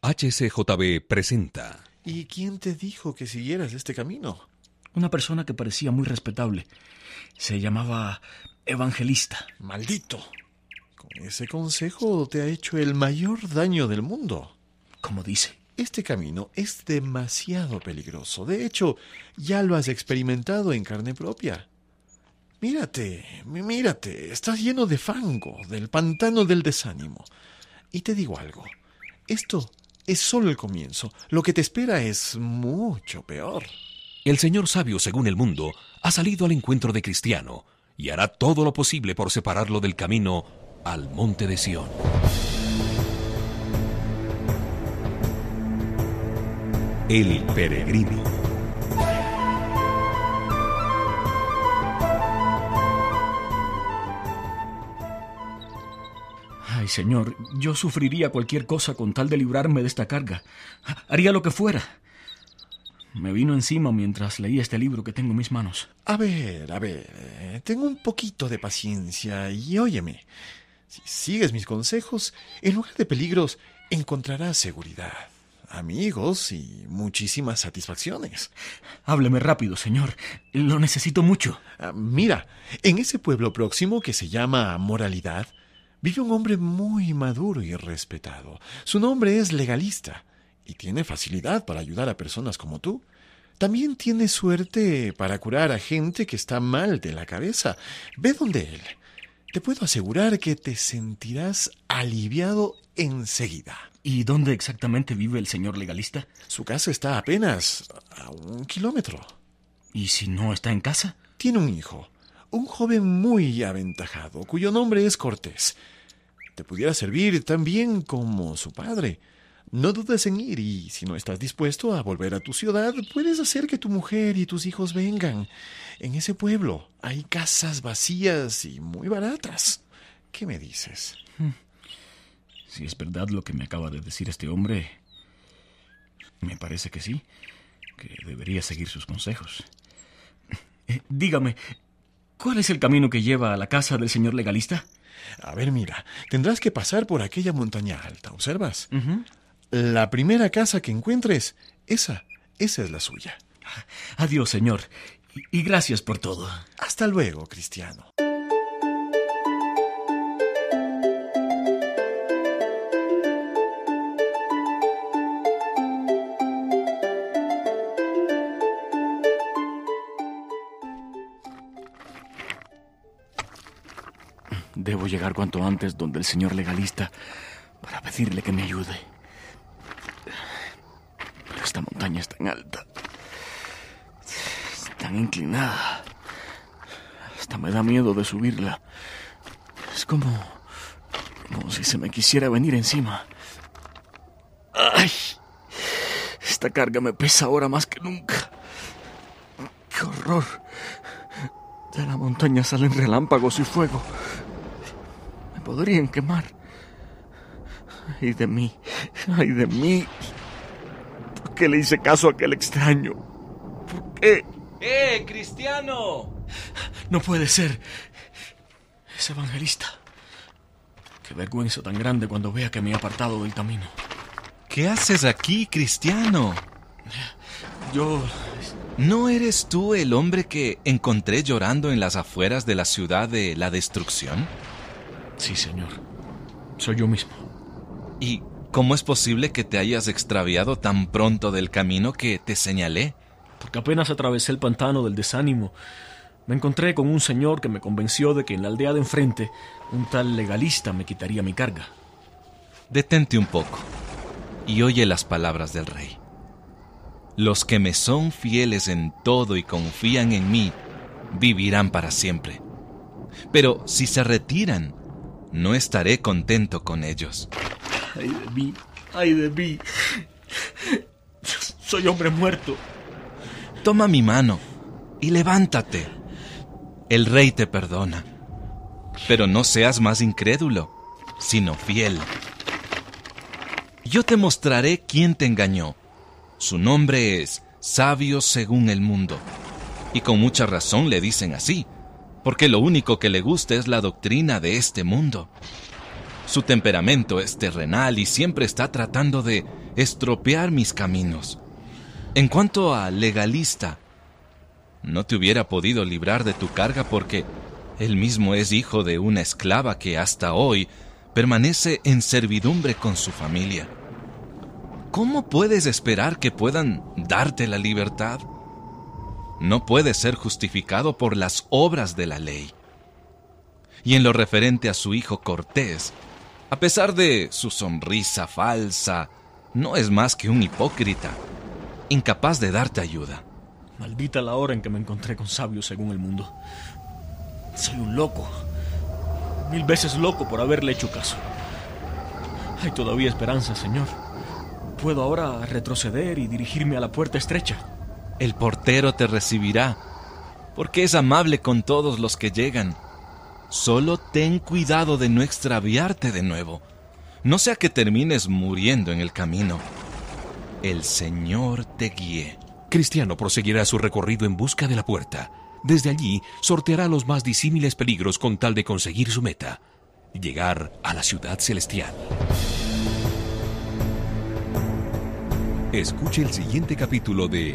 XCJB presenta. ¿Y quién te dijo que siguieras este camino? Una persona que parecía muy respetable. Se llamaba Evangelista. Maldito. Con ese consejo te ha hecho el mayor daño del mundo. Como dice. Este camino es demasiado peligroso. De hecho, ya lo has experimentado en carne propia. Mírate, mírate, estás lleno de fango, del pantano del desánimo. Y te digo algo, esto es solo el comienzo. Lo que te espera es mucho peor. El Señor sabio, según el mundo, ha salido al encuentro de Cristiano y hará todo lo posible por separarlo del camino al monte de Sión. El peregrino. Ay, Señor, yo sufriría cualquier cosa con tal de librarme de esta carga. Haría lo que fuera. Me vino encima mientras leía este libro que tengo en mis manos. A ver, a ver, eh, tengo un poquito de paciencia y óyeme. Si sigues mis consejos, en lugar de peligros, encontrarás seguridad, amigos y muchísimas satisfacciones. Hábleme rápido, señor. Lo necesito mucho. Ah, mira, en ese pueblo próximo que se llama Moralidad, vive un hombre muy maduro y respetado. Su nombre es legalista y tiene facilidad para ayudar a personas como tú. También tiene suerte para curar a gente que está mal de la cabeza. Ve donde él. Te puedo asegurar que te sentirás aliviado enseguida. ¿Y dónde exactamente vive el señor legalista? Su casa está apenas a un kilómetro. ¿Y si no está en casa? Tiene un hijo, un joven muy aventajado, cuyo nombre es Cortés. Te pudiera servir tan bien como su padre. No dudes en ir y si no estás dispuesto a volver a tu ciudad, puedes hacer que tu mujer y tus hijos vengan. En ese pueblo hay casas vacías y muy baratas. ¿Qué me dices? Si es verdad lo que me acaba de decir este hombre, me parece que sí, que debería seguir sus consejos. Eh, dígame, ¿cuál es el camino que lleva a la casa del señor legalista? A ver, mira, tendrás que pasar por aquella montaña alta, ¿observas? La primera casa que encuentres, esa, esa es la suya. Adiós, señor, y, y gracias por todo. Hasta luego, Cristiano. Debo llegar cuanto antes donde el señor legalista para pedirle que me ayude. Pero esta montaña es tan alta, es tan inclinada. Hasta me da miedo de subirla. Es como, como si se me quisiera venir encima. ¡Ay! Esta carga me pesa ahora más que nunca. ¡Qué horror! De la montaña salen relámpagos y fuego podrían quemar. Ay de mí, ay de mí. ¿Por qué le hice caso a aquel extraño? ¿Por qué? ¡Eh, cristiano! No puede ser. Es evangelista. Qué vergüenza tan grande cuando vea que me he apartado del camino. ¿Qué haces aquí, cristiano? Yo... ¿No eres tú el hombre que encontré llorando en las afueras de la ciudad de la destrucción? Sí, señor. Soy yo mismo. ¿Y cómo es posible que te hayas extraviado tan pronto del camino que te señalé? Porque apenas atravesé el pantano del desánimo, me encontré con un señor que me convenció de que en la aldea de enfrente un tal legalista me quitaría mi carga. Detente un poco y oye las palabras del rey. Los que me son fieles en todo y confían en mí, vivirán para siempre. Pero si se retiran, no estaré contento con ellos. Ay de mí, ay de mí. Soy hombre muerto. Toma mi mano y levántate. El rey te perdona. Pero no seas más incrédulo, sino fiel. Yo te mostraré quién te engañó. Su nombre es Sabio según el mundo. Y con mucha razón le dicen así porque lo único que le gusta es la doctrina de este mundo. Su temperamento es terrenal y siempre está tratando de estropear mis caminos. En cuanto a legalista, no te hubiera podido librar de tu carga porque él mismo es hijo de una esclava que hasta hoy permanece en servidumbre con su familia. ¿Cómo puedes esperar que puedan darte la libertad? No puede ser justificado por las obras de la ley. Y en lo referente a su hijo Cortés, a pesar de su sonrisa falsa, no es más que un hipócrita, incapaz de darte ayuda. Maldita la hora en que me encontré con sabios según el mundo. Soy un loco. Mil veces loco por haberle hecho caso. Hay todavía esperanza, Señor. Puedo ahora retroceder y dirigirme a la puerta estrecha. El portero te recibirá, porque es amable con todos los que llegan. Solo ten cuidado de no extraviarte de nuevo, no sea que termines muriendo en el camino. El Señor te guíe. Cristiano proseguirá su recorrido en busca de la puerta. Desde allí sorteará los más disímiles peligros con tal de conseguir su meta, llegar a la ciudad celestial. Escuche el siguiente capítulo de